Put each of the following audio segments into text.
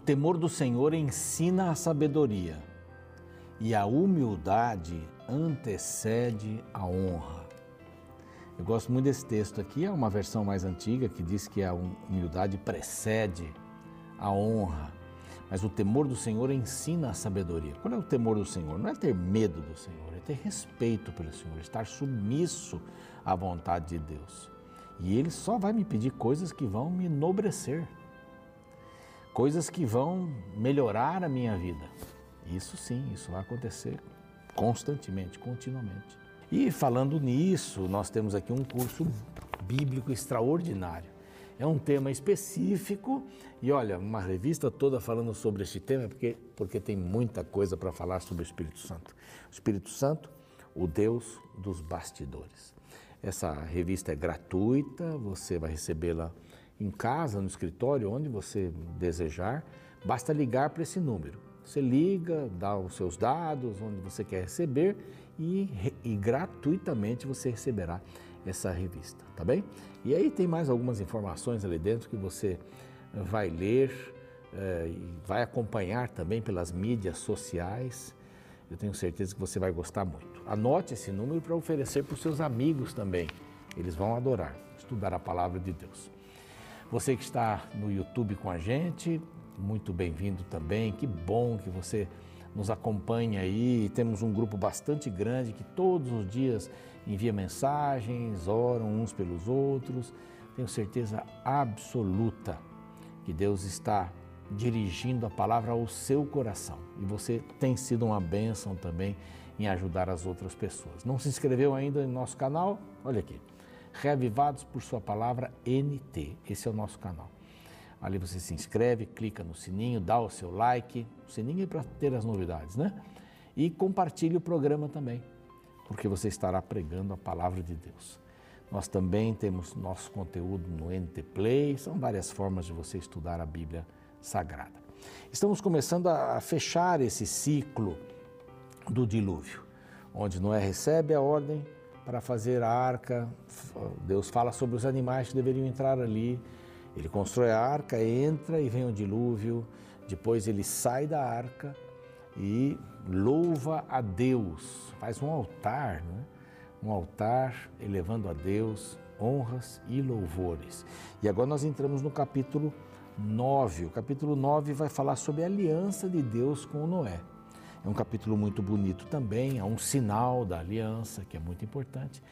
O temor do Senhor ensina a sabedoria e a humildade antecede a honra. Eu gosto muito desse texto aqui, é uma versão mais antiga que diz que a humildade precede a honra. Mas o temor do Senhor ensina a sabedoria. Qual é o temor do Senhor? Não é ter medo do Senhor, é ter respeito pelo Senhor, estar submisso à vontade de Deus. E Ele só vai me pedir coisas que vão me enobrecer coisas que vão melhorar a minha vida. Isso sim, isso vai acontecer constantemente, continuamente. E falando nisso, nós temos aqui um curso bíblico extraordinário. É um tema específico e olha, uma revista toda falando sobre este tema, porque, porque tem muita coisa para falar sobre o Espírito Santo. O Espírito Santo, o Deus dos bastidores. Essa revista é gratuita, você vai recebê-la em casa, no escritório, onde você desejar, basta ligar para esse número. Você liga, dá os seus dados, onde você quer receber e, e gratuitamente você receberá essa revista, tá bem? E aí tem mais algumas informações ali dentro que você vai ler é, e vai acompanhar também pelas mídias sociais. Eu tenho certeza que você vai gostar muito. Anote esse número para oferecer para os seus amigos também. Eles vão adorar estudar a palavra de Deus. Você que está no YouTube com a gente, muito bem-vindo também. Que bom que você nos acompanha aí. Temos um grupo bastante grande que todos os dias envia mensagens, oram uns pelos outros. Tenho certeza absoluta que Deus está dirigindo a palavra ao seu coração e você tem sido uma bênção também em ajudar as outras pessoas. Não se inscreveu ainda no nosso canal? Olha aqui Reavivados por Sua Palavra NT. Esse é o nosso canal. Ali você se inscreve, clica no sininho, dá o seu like. O sininho é para ter as novidades, né? E compartilhe o programa também, porque você estará pregando a palavra de Deus. Nós também temos nosso conteúdo no NT Play, são várias formas de você estudar a Bíblia Sagrada. Estamos começando a fechar esse ciclo do dilúvio, onde Noé recebe a ordem para fazer a arca. Deus fala sobre os animais que deveriam entrar ali. Ele constrói a arca, entra e vem o dilúvio. Depois ele sai da arca e louva a Deus, faz um altar, né? um altar elevando a Deus honras e louvores. E agora nós entramos no capítulo 9. O capítulo 9 vai falar sobre a aliança de Deus com Noé. É um capítulo muito bonito também, é um sinal da aliança, que é muito importante.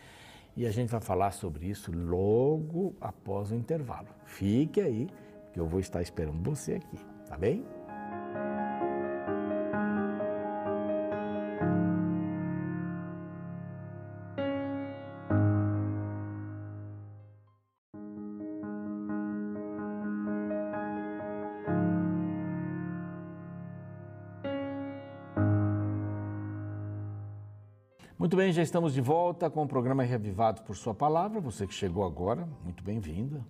E a gente vai falar sobre isso logo após o intervalo. Fique aí, que eu vou estar esperando você aqui, tá bem? Já estamos de volta com o programa Reavivados por Sua Palavra. Você que chegou agora, muito bem-vinda,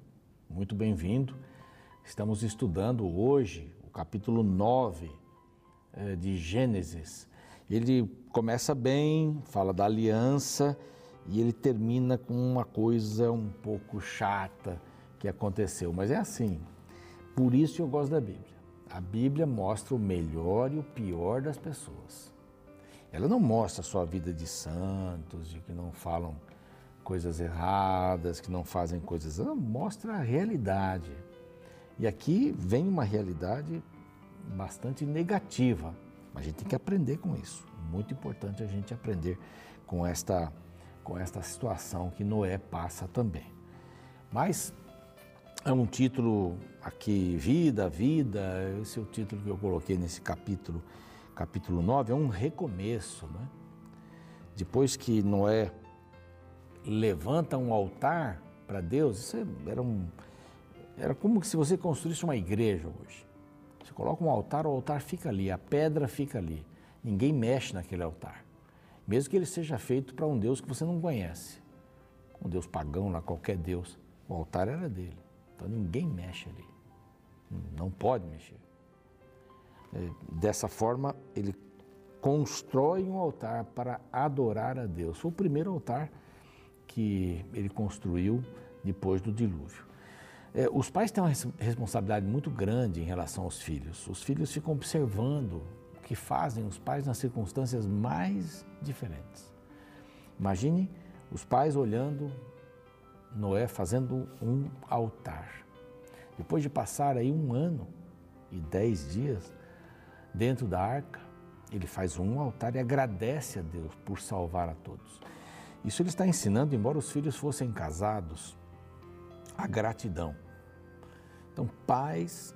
muito bem-vindo. Estamos estudando hoje o capítulo 9 eh, de Gênesis. Ele começa bem, fala da aliança e ele termina com uma coisa um pouco chata que aconteceu. Mas é assim, por isso eu gosto da Bíblia. A Bíblia mostra o melhor e o pior das pessoas. Ela não mostra só a vida de santos, de que não falam coisas erradas, que não fazem coisas. Ela mostra a realidade. E aqui vem uma realidade bastante negativa. A gente tem que aprender com isso. Muito importante a gente aprender com esta, com esta situação que Noé passa também. Mas é um título aqui, Vida, Vida, esse é o título que eu coloquei nesse capítulo capítulo 9, é um recomeço. Né? Depois que Noé levanta um altar para Deus, isso era, um, era como se você construísse uma igreja hoje. Você coloca um altar, o altar fica ali, a pedra fica ali. Ninguém mexe naquele altar. Mesmo que ele seja feito para um Deus que você não conhece. Um Deus pagão lá, qualquer Deus. O altar era dele. Então ninguém mexe ali. Não pode mexer. É, dessa forma, ele constrói um altar para adorar a Deus. Foi o primeiro altar que ele construiu depois do dilúvio. É, os pais têm uma responsabilidade muito grande em relação aos filhos. Os filhos ficam observando o que fazem os pais nas circunstâncias mais diferentes. Imagine os pais olhando Noé fazendo um altar. Depois de passar aí um ano e dez dias dentro da arca, ele faz um altar e agradece a Deus por salvar a todos. Isso ele está ensinando, embora os filhos fossem casados, a gratidão. Então, pais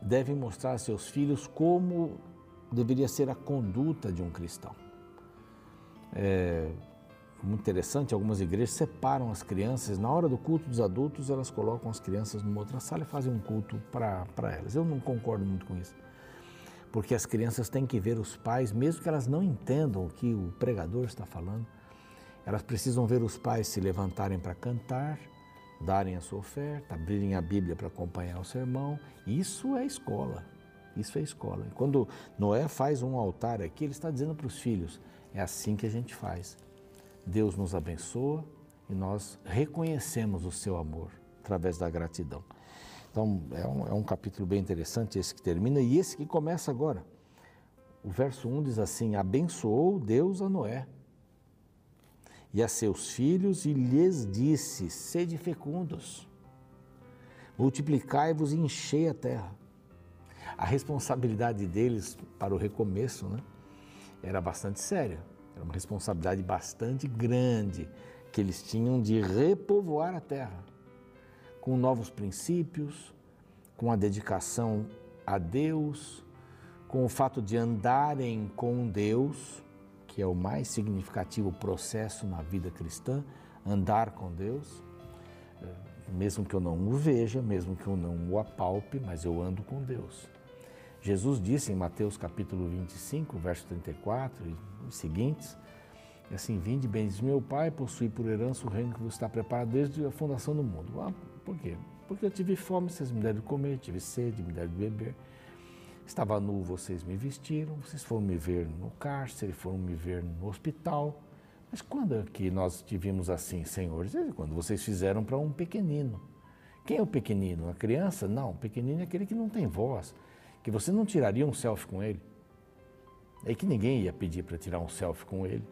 devem mostrar a seus filhos como deveria ser a conduta de um cristão. É muito interessante, algumas igrejas separam as crianças, na hora do culto dos adultos, elas colocam as crianças numa outra sala e fazem um culto para elas. Eu não concordo muito com isso porque as crianças têm que ver os pais, mesmo que elas não entendam o que o pregador está falando, elas precisam ver os pais se levantarem para cantar, darem a sua oferta, abrirem a Bíblia para acompanhar o sermão. Isso é escola. Isso é escola. E quando Noé faz um altar aqui, ele está dizendo para os filhos: é assim que a gente faz. Deus nos abençoa e nós reconhecemos o seu amor através da gratidão. Então, é um, é um capítulo bem interessante esse que termina e esse que começa agora. O verso 1 diz assim: Abençoou Deus a Noé e a seus filhos e lhes disse: Sede fecundos, multiplicai-vos e enchei a terra. A responsabilidade deles para o recomeço né, era bastante séria, era uma responsabilidade bastante grande que eles tinham de repovoar a terra com novos princípios, com a dedicação a Deus, com o fato de andarem com Deus, que é o mais significativo processo na vida cristã, andar com Deus, eh, mesmo que eu não o veja, mesmo que eu não o apalpe, mas eu ando com Deus. Jesus disse em Mateus capítulo 25, verso 34 e seguintes, assim, vinde bens meu Pai, possui por herança o reino que vos está preparado desde a fundação do mundo. Por quê? Porque eu tive fome, vocês me deram de comer, tive sede, me deram de beber. Estava nu, vocês me vestiram, vocês foram me ver no cárcere, foram me ver no hospital. Mas quando é que nós tivemos assim, Senhor? Quando vocês fizeram para um pequenino. Quem é o pequenino? A criança? Não, o pequenino é aquele que não tem voz, que você não tiraria um selfie com ele. É que ninguém ia pedir para tirar um selfie com ele.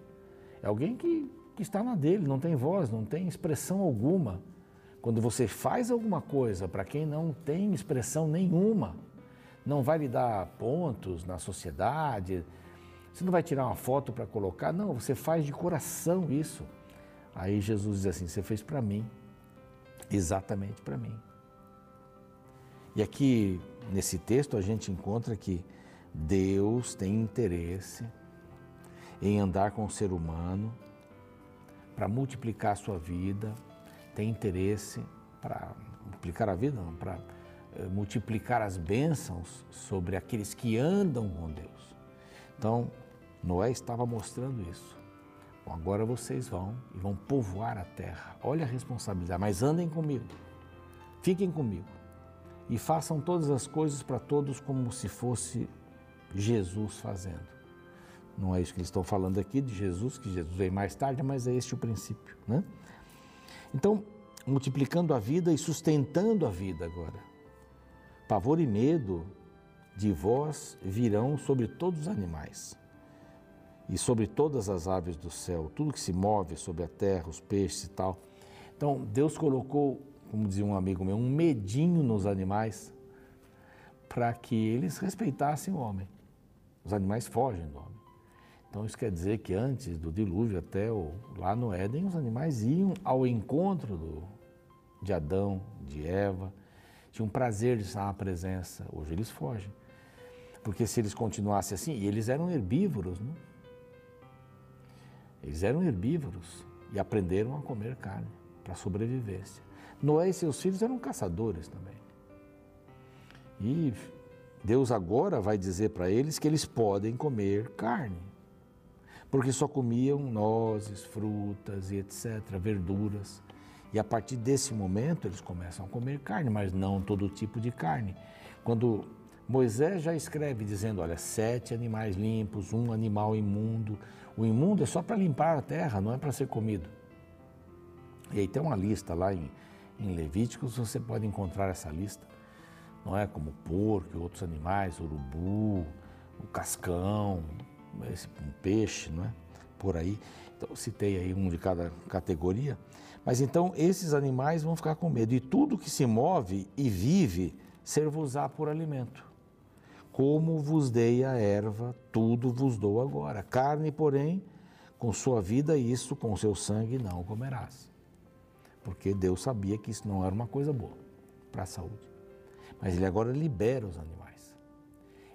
É alguém que, que está na dele, não tem voz, não tem expressão alguma. Quando você faz alguma coisa para quem não tem expressão nenhuma, não vai lhe dar pontos na sociedade, você não vai tirar uma foto para colocar, não, você faz de coração isso. Aí Jesus diz assim: Você fez para mim, exatamente para mim. E aqui, nesse texto, a gente encontra que Deus tem interesse em andar com o ser humano para multiplicar a sua vida, tem interesse para multiplicar a vida, não, para eh, multiplicar as bênçãos sobre aqueles que andam com Deus. Então, Noé estava mostrando isso. Bom, agora vocês vão e vão povoar a terra. Olha a responsabilidade, mas andem comigo. Fiquem comigo. E façam todas as coisas para todos como se fosse Jesus fazendo. Não é isso que eles estão falando aqui de Jesus, que Jesus veio mais tarde, mas é este o princípio, né? Então, multiplicando a vida e sustentando a vida agora. Pavor e medo de vós virão sobre todos os animais e sobre todas as aves do céu, tudo que se move sobre a terra, os peixes e tal. Então, Deus colocou, como dizia um amigo meu, um medinho nos animais para que eles respeitassem o homem. Os animais fogem do homem. Então isso quer dizer que antes do dilúvio, até o, lá no Éden, os animais iam ao encontro do, de Adão, de Eva, tinham prazer de estar na presença. Hoje eles fogem. Porque se eles continuassem assim, e eles eram herbívoros, né? Eles eram herbívoros e aprenderam a comer carne para sobrevivência. Noé e seus filhos eram caçadores também. E Deus agora vai dizer para eles que eles podem comer carne porque só comiam nozes, frutas e etc., verduras. E a partir desse momento eles começam a comer carne, mas não todo tipo de carne. Quando Moisés já escreve dizendo: olha, sete animais limpos, um animal imundo. O imundo é só para limpar a terra, não é para ser comido. E aí tem uma lista lá em, em Levíticos você pode encontrar essa lista, não é? Como porco outros animais, urubu, o cascão, esse, um peixe, não é? Por aí. Então, citei aí um de cada categoria. Mas então esses animais vão ficar com medo. E tudo que se move e vive, ser-vos-á por alimento. Como vos dei a erva, tudo vos dou agora. Carne, porém, com sua vida, isso com seu sangue não comerás. Porque Deus sabia que isso não era uma coisa boa para a saúde. Mas ele agora libera os animais.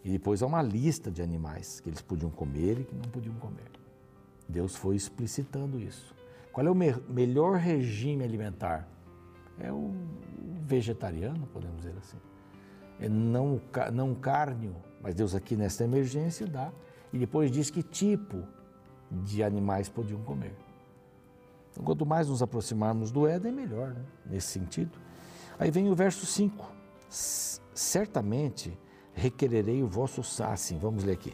E depois há uma lista de animais que eles podiam comer e que não podiam comer. Deus foi explicitando isso. Qual é o me melhor regime alimentar? É o vegetariano, podemos dizer assim. É não, não cárneo, mas Deus aqui nesta emergência dá. E depois diz que tipo de animais podiam comer. Então, quanto mais nos aproximarmos do Éden, melhor, né? nesse sentido. Aí vem o verso 5. Certamente requererei o vosso assim, vamos ler aqui.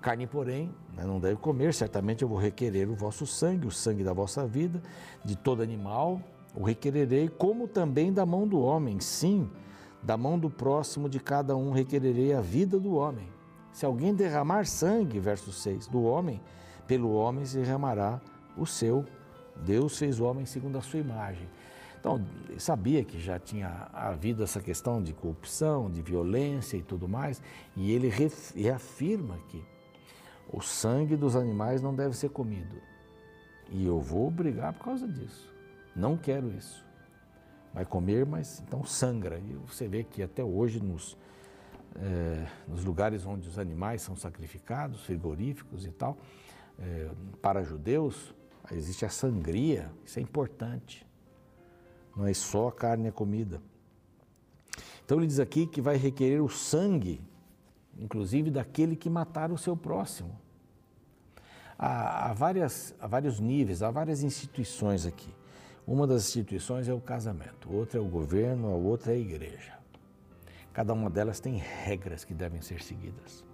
Carne, porém, né, não deve comer, certamente eu vou requerer o vosso sangue, o sangue da vossa vida, de todo animal, o requererei, como também da mão do homem. Sim, da mão do próximo de cada um requererei a vida do homem. Se alguém derramar sangue, verso 6, do homem, pelo homem se derramará o seu. Deus fez o homem segundo a sua imagem. Então, sabia que já tinha havido essa questão de corrupção, de violência e tudo mais, e ele reafirma que o sangue dos animais não deve ser comido. E eu vou brigar por causa disso. Não quero isso. Vai comer, mas então sangra. E você vê que até hoje nos, é, nos lugares onde os animais são sacrificados, frigoríficos e tal, é, para judeus, existe a sangria. Isso é importante. Não é só a carne a comida. Então ele diz aqui que vai requerer o sangue inclusive daquele que matar o seu próximo. Há, há, várias, há vários níveis, há várias instituições aqui. Uma das instituições é o casamento, outra é o governo, a outra é a igreja. Cada uma delas tem regras que devem ser seguidas.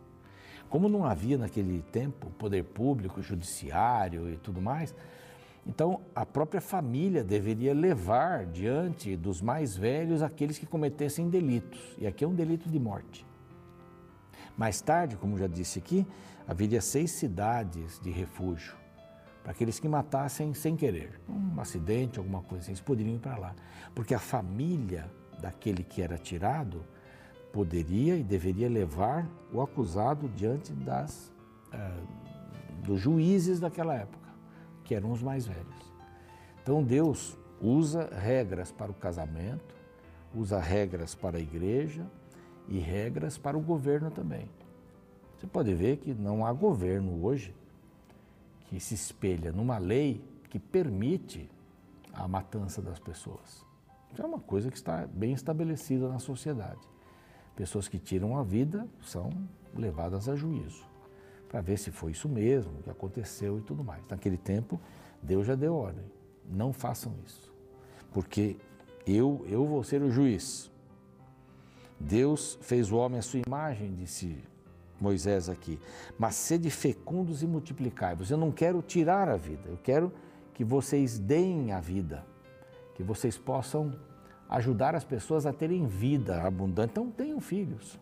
Como não havia naquele tempo poder público, judiciário e tudo mais, então a própria família deveria levar diante dos mais velhos aqueles que cometessem delitos. E aqui é um delito de morte. Mais tarde, como já disse aqui, haveria seis cidades de refúgio para aqueles que matassem sem querer, um acidente, alguma coisa assim, eles poderiam ir para lá, porque a família daquele que era tirado poderia e deveria levar o acusado diante das uh, dos juízes daquela época, que eram os mais velhos. Então Deus usa regras para o casamento, usa regras para a igreja, e regras para o governo também. Você pode ver que não há governo hoje que se espelha numa lei que permite a matança das pessoas. Isso é uma coisa que está bem estabelecida na sociedade. Pessoas que tiram a vida são levadas a juízo para ver se foi isso mesmo, o que aconteceu e tudo mais. Naquele tempo, Deus já deu ordem: não façam isso, porque eu, eu vou ser o juiz. Deus fez o homem à sua imagem, disse Moisés aqui. Mas sede fecundos e multiplicai-vos. Eu não quero tirar a vida, eu quero que vocês deem a vida, que vocês possam ajudar as pessoas a terem vida abundante. Então tenham filhos.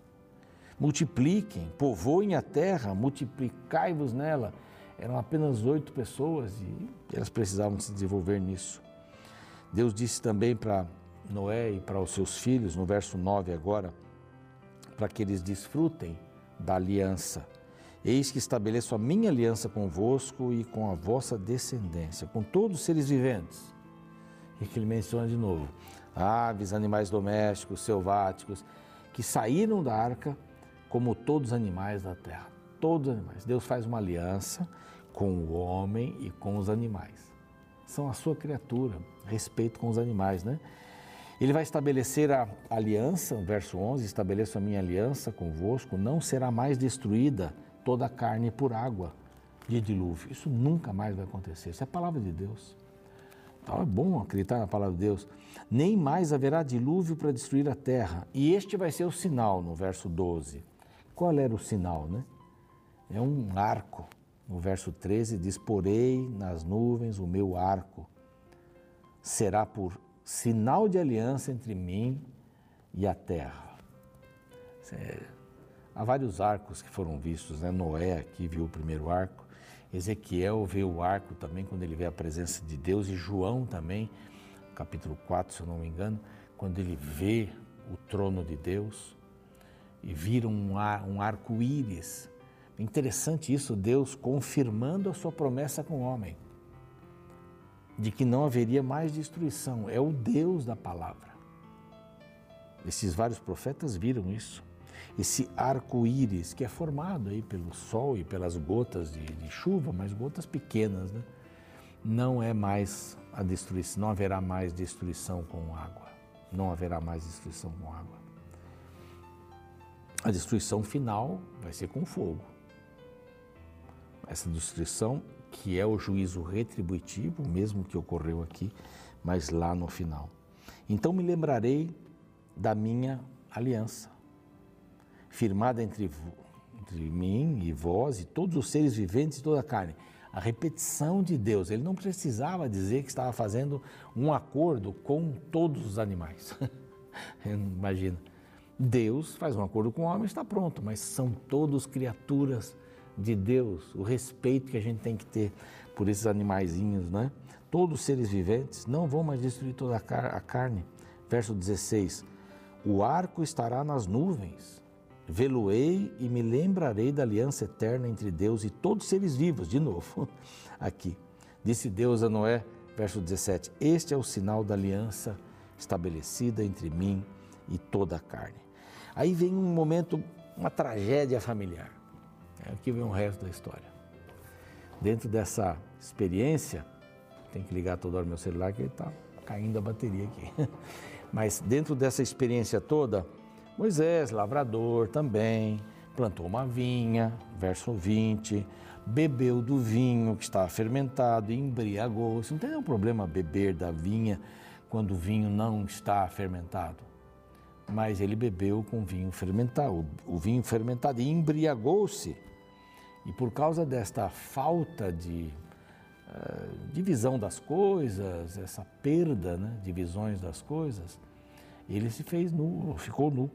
Multipliquem, povoem a terra, multiplicai-vos nela. Eram apenas oito pessoas e elas precisavam se desenvolver nisso. Deus disse também para Noé e para os seus filhos, no verso 9 agora, para que eles desfrutem da aliança. Eis que estabeleço a minha aliança convosco e com a vossa descendência, com todos os seres viventes. E que ele menciona de novo: aves, animais domésticos, selváticos, que saíram da arca como todos os animais da terra. Todos os animais. Deus faz uma aliança com o homem e com os animais. São a sua criatura, respeito com os animais, né? Ele vai estabelecer a aliança, verso 11: Estabeleço a minha aliança convosco, não será mais destruída toda a carne por água de dilúvio. Isso nunca mais vai acontecer. Isso é a palavra de Deus. Então é bom acreditar na palavra de Deus. Nem mais haverá dilúvio para destruir a terra. E este vai ser o sinal, no verso 12. Qual era o sinal, né? É um arco. No verso 13 diz: Porei nas nuvens o meu arco. Será por sinal de aliança entre mim e a terra. Há vários arcos que foram vistos, né? Noé aqui viu o primeiro arco, Ezequiel vê o arco também quando ele vê a presença de Deus, e João também, capítulo 4, se eu não me engano, quando ele vê o trono de Deus e vira um, ar, um arco-íris. Interessante isso, Deus confirmando a sua promessa com o homem, de que não haveria mais destruição. É o Deus da palavra. Esses vários profetas viram isso. Esse arco-íris que é formado aí pelo sol e pelas gotas de, de chuva, mas gotas pequenas, né? não é mais a destruição, não haverá mais destruição com água. Não haverá mais destruição com água. A destruição final vai ser com fogo. Essa destruição que é o juízo retributivo, mesmo que ocorreu aqui, mas lá no final. Então me lembrarei da minha aliança, firmada entre, entre mim e vós e todos os seres viventes e toda a carne. A repetição de Deus, ele não precisava dizer que estava fazendo um acordo com todos os animais. Imagina. Deus faz um acordo com o homem está pronto, mas são todos criaturas de Deus, o respeito que a gente tem que ter por esses animaizinhos, né? Todos os seres viventes não vão mais destruir toda a carne. Verso 16: O arco estará nas nuvens, vê-lo-ei e me lembrarei da aliança eterna entre Deus e todos os seres vivos. De novo, aqui. Disse Deus a Noé, verso 17: Este é o sinal da aliança estabelecida entre mim e toda a carne. Aí vem um momento, uma tragédia familiar. Aqui vem o resto da história. Dentro dessa experiência, tem que ligar toda hora meu celular que ele está caindo a bateria aqui. Mas dentro dessa experiência toda, Moisés, lavrador também, plantou uma vinha, verso 20, bebeu do vinho que estava fermentado embriagou-se. Não tem nenhum problema beber da vinha quando o vinho não está fermentado mas ele bebeu com vinho fermentado, o vinho fermentado e embriagou-se. E por causa desta falta de uh, divisão das coisas, essa perda né, de visões das coisas, ele se fez nu, ficou nu.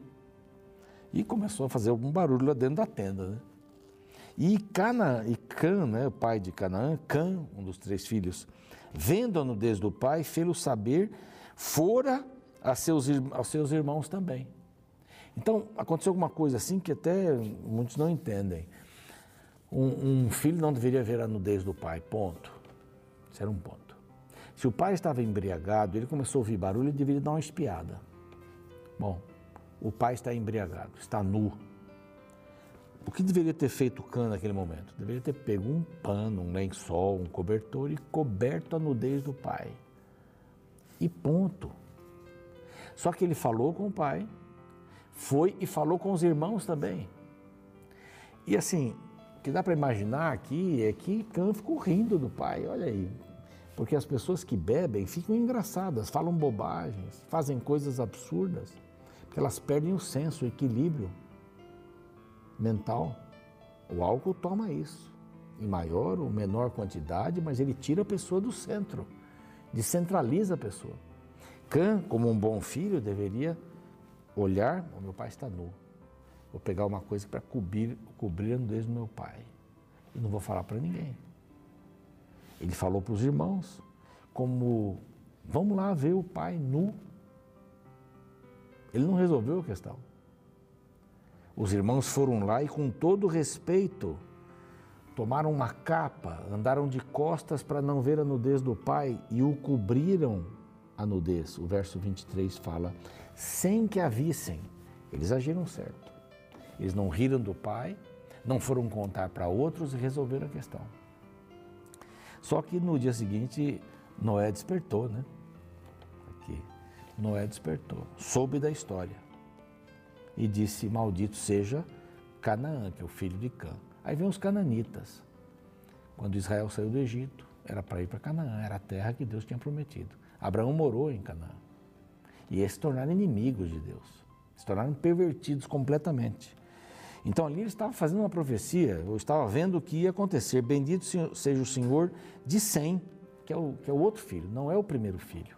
E começou a fazer algum barulho lá dentro da tenda. Né? E Cana, e Can, né, o pai de Canaã, Can, um dos três filhos, vendo a nudez do pai, fê-lo saber, fora a seus, aos seus irmãos também. Então, aconteceu alguma coisa assim que até muitos não entendem. Um, um, filho não deveria ver a nudez do pai, ponto. Isso era um ponto. Se o pai estava embriagado, ele começou a ouvir barulho, ele deveria dar uma espiada. Bom, o pai está embriagado, está nu. O que deveria ter feito o Cã naquele momento? Deveria ter pego um pano, um lençol, um cobertor e coberto a nudez do pai. E ponto. Só que ele falou com o pai, foi e falou com os irmãos também. E assim, o que dá para imaginar aqui é que Cã ficou rindo do pai, olha aí. Porque as pessoas que bebem ficam engraçadas, falam bobagens, fazem coisas absurdas, porque elas perdem o senso, o equilíbrio mental. O álcool toma isso, em maior ou menor quantidade, mas ele tira a pessoa do centro, descentraliza a pessoa. Cã, como um bom filho, deveria olhar: o meu pai está nu. Vou pegar uma coisa para cobrir, cobrir a nudez do meu pai. E não vou falar para ninguém. Ele falou para os irmãos, como: vamos lá ver o pai nu. Ele não resolveu a questão. Os irmãos foram lá e, com todo respeito, tomaram uma capa, andaram de costas para não ver a nudez do pai e o cobriram a nudez. O verso 23 fala: sem que a vissem. Eles agiram certo. Eles não riram do pai, não foram contar para outros e resolveram a questão. Só que no dia seguinte, Noé despertou, né? Aqui. Noé despertou, soube da história e disse: Maldito seja Canaã, que é o filho de Cã. Aí vem os cananitas. Quando Israel saiu do Egito, era para ir para Canaã, era a terra que Deus tinha prometido. Abraão morou em Canaã. E eles se tornaram inimigos de Deus, se tornaram pervertidos completamente. Então ali ele estava fazendo uma profecia, eu estava vendo o que ia acontecer. Bendito seja o Senhor de Sem, que é o, que é o outro filho, não é o primeiro filho.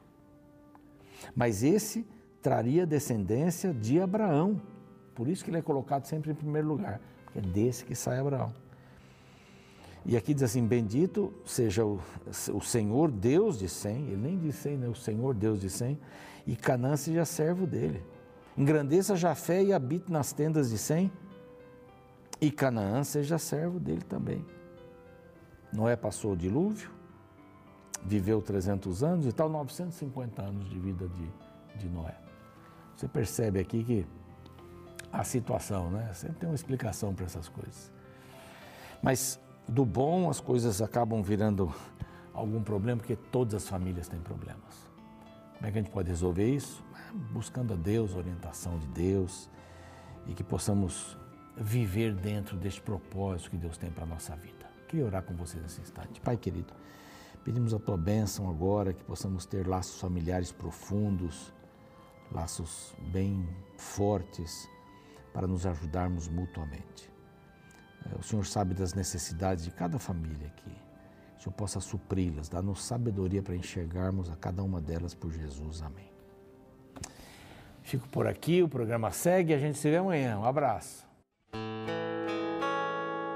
Mas esse traria descendência de Abraão. Por isso que ele é colocado sempre em primeiro lugar, porque é desse que sai Abraão. E aqui diz assim: Bendito seja o, o Senhor Deus de Sem, ele nem diz Sem, né? O Senhor Deus de Sem, e Canaã seja servo dele. Engrandeça Jafé e habite nas tendas de Sem, e Canaã seja servo dele também. Noé passou o dilúvio, viveu 300 anos e tal, 950 anos de vida de, de Noé. Você percebe aqui que a situação, né? Sempre tem uma explicação para essas coisas. Mas do bom as coisas acabam virando algum problema, porque todas as famílias têm problemas. Como é que a gente pode resolver isso? Buscando a Deus, a orientação de Deus e que possamos viver dentro deste propósito que Deus tem para a nossa vida. Queria orar com vocês nesse instante. Pai querido, pedimos a tua bênção agora, que possamos ter laços familiares profundos, laços bem fortes, para nos ajudarmos mutuamente. É, o Senhor sabe das necessidades de cada família aqui. O Senhor possa supri-las, dar-nos sabedoria para enxergarmos a cada uma delas por Jesus. Amém. Fico por aqui, o programa segue e a gente se vê amanhã. Um abraço.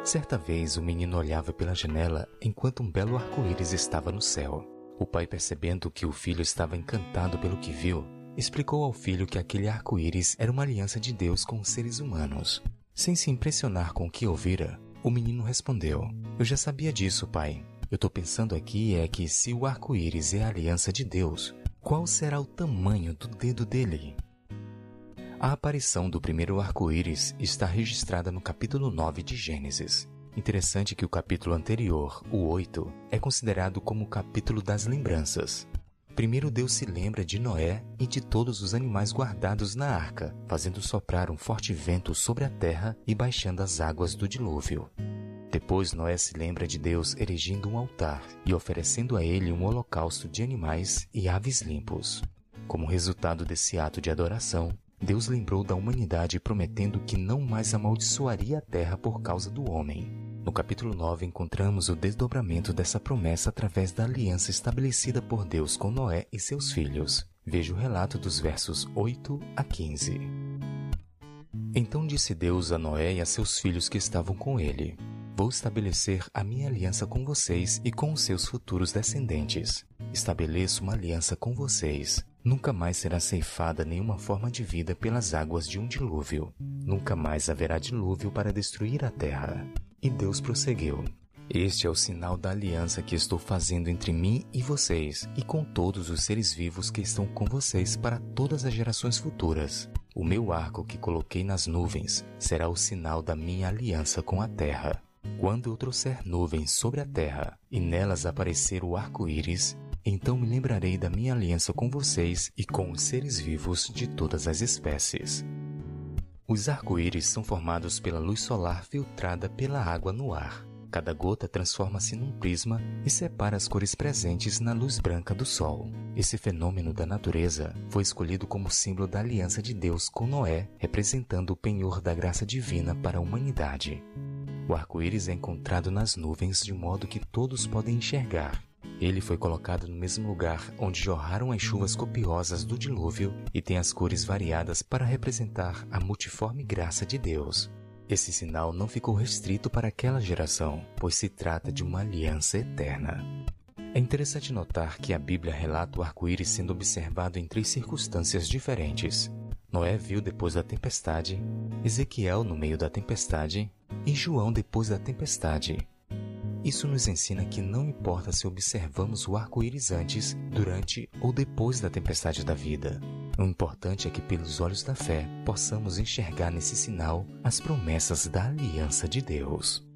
Certa vez o menino olhava pela janela enquanto um belo arco-íris estava no céu. O pai, percebendo que o filho estava encantado pelo que viu, explicou ao filho que aquele arco-íris era uma aliança de Deus com os seres humanos. Sem se impressionar com o que ouvira, o menino respondeu: Eu já sabia disso, pai. Eu estou pensando aqui é que se o arco-íris é a aliança de Deus, qual será o tamanho do dedo dele? A aparição do primeiro arco-íris está registrada no capítulo 9 de Gênesis. Interessante que o capítulo anterior, o 8, é considerado como o capítulo das lembranças. Primeiro Deus se lembra de Noé e de todos os animais guardados na arca, fazendo soprar um forte vento sobre a terra e baixando as águas do dilúvio. Depois Noé se lembra de Deus erigindo um altar e oferecendo a ele um holocausto de animais e aves limpos. Como resultado desse ato de adoração, Deus lembrou da humanidade prometendo que não mais amaldiçoaria a terra por causa do homem. No capítulo 9 encontramos o desdobramento dessa promessa através da aliança estabelecida por Deus com Noé e seus filhos. Veja o relato dos versos 8 a 15. Então disse Deus a Noé e a seus filhos que estavam com ele: Vou estabelecer a minha aliança com vocês e com os seus futuros descendentes. Estabeleço uma aliança com vocês. Nunca mais será ceifada nenhuma forma de vida pelas águas de um dilúvio. Nunca mais haverá dilúvio para destruir a terra. E Deus prosseguiu: Este é o sinal da aliança que estou fazendo entre mim e vocês, e com todos os seres vivos que estão com vocês para todas as gerações futuras. O meu arco que coloquei nas nuvens será o sinal da minha aliança com a terra. Quando eu trouxer nuvens sobre a terra e nelas aparecer o arco-íris, então me lembrarei da minha aliança com vocês e com os seres vivos de todas as espécies. Os arco-íris são formados pela luz solar filtrada pela água no ar. Cada gota transforma-se num prisma e separa as cores presentes na luz branca do Sol. Esse fenômeno da natureza foi escolhido como símbolo da aliança de Deus com Noé, representando o penhor da graça divina para a humanidade. O arco-íris é encontrado nas nuvens de modo que todos podem enxergar. Ele foi colocado no mesmo lugar onde jorraram as chuvas copiosas do dilúvio e tem as cores variadas para representar a multiforme graça de Deus. Esse sinal não ficou restrito para aquela geração, pois se trata de uma aliança eterna. É interessante notar que a Bíblia relata o arco-íris sendo observado em três circunstâncias diferentes. Noé viu depois da tempestade, Ezequiel no meio da tempestade e João depois da tempestade. Isso nos ensina que não importa se observamos o arco-íris antes, durante ou depois da tempestade da vida. O importante é que, pelos olhos da fé, possamos enxergar nesse sinal as promessas da aliança de Deus.